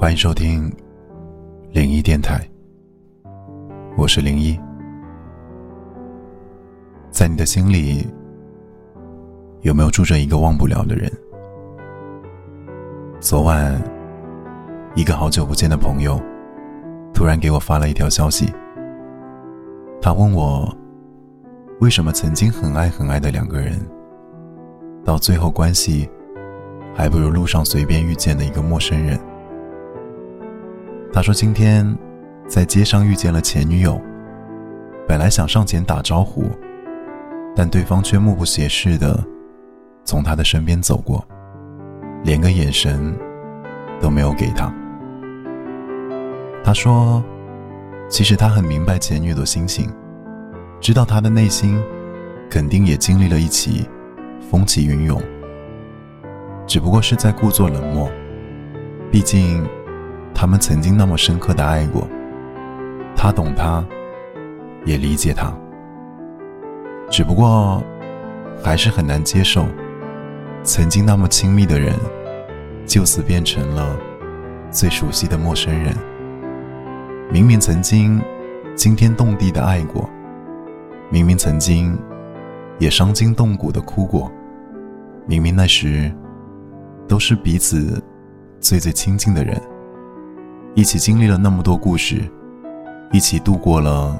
欢迎收听零一电台，我是零一。在你的心里，有没有住着一个忘不了的人？昨晚，一个好久不见的朋友突然给我发了一条消息，他问我，为什么曾经很爱很爱的两个人，到最后关系还不如路上随便遇见的一个陌生人？他说：“今天在街上遇见了前女友，本来想上前打招呼，但对方却目不斜视的从他的身边走过，连个眼神都没有给他。”他说：“其实他很明白前女友的心情，知道她的内心肯定也经历了一起风起云涌，只不过是在故作冷漠，毕竟……”他们曾经那么深刻的爱过，他懂他，也理解他。只不过，还是很难接受，曾经那么亲密的人，就此变成了最熟悉的陌生人。明明曾经惊天动地的爱过，明明曾经也伤筋动骨的哭过，明明那时都是彼此最最亲近的人。一起经历了那么多故事，一起度过了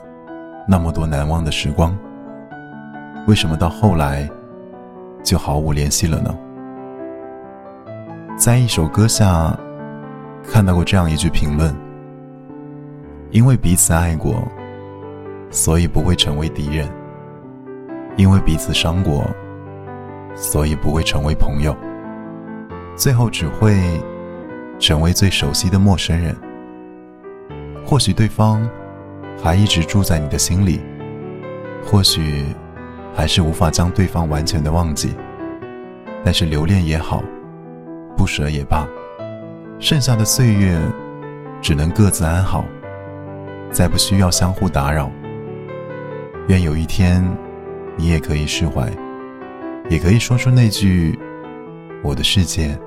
那么多难忘的时光，为什么到后来就毫无联系了呢？在一首歌下看到过这样一句评论：因为彼此爱过，所以不会成为敌人；因为彼此伤过，所以不会成为朋友，最后只会成为最熟悉的陌生人。或许对方还一直住在你的心里，或许还是无法将对方完全的忘记，但是留恋也好，不舍也罢，剩下的岁月只能各自安好，再不需要相互打扰。愿有一天，你也可以释怀，也可以说出那句：“我的世界，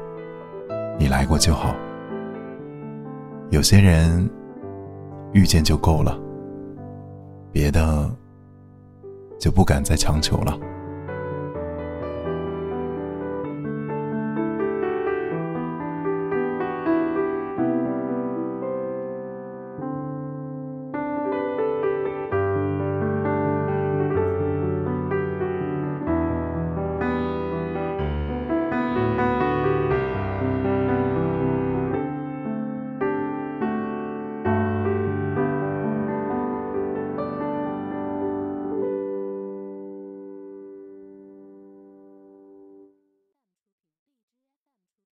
你来过就好。”有些人。遇见就够了，别的就不敢再强求了。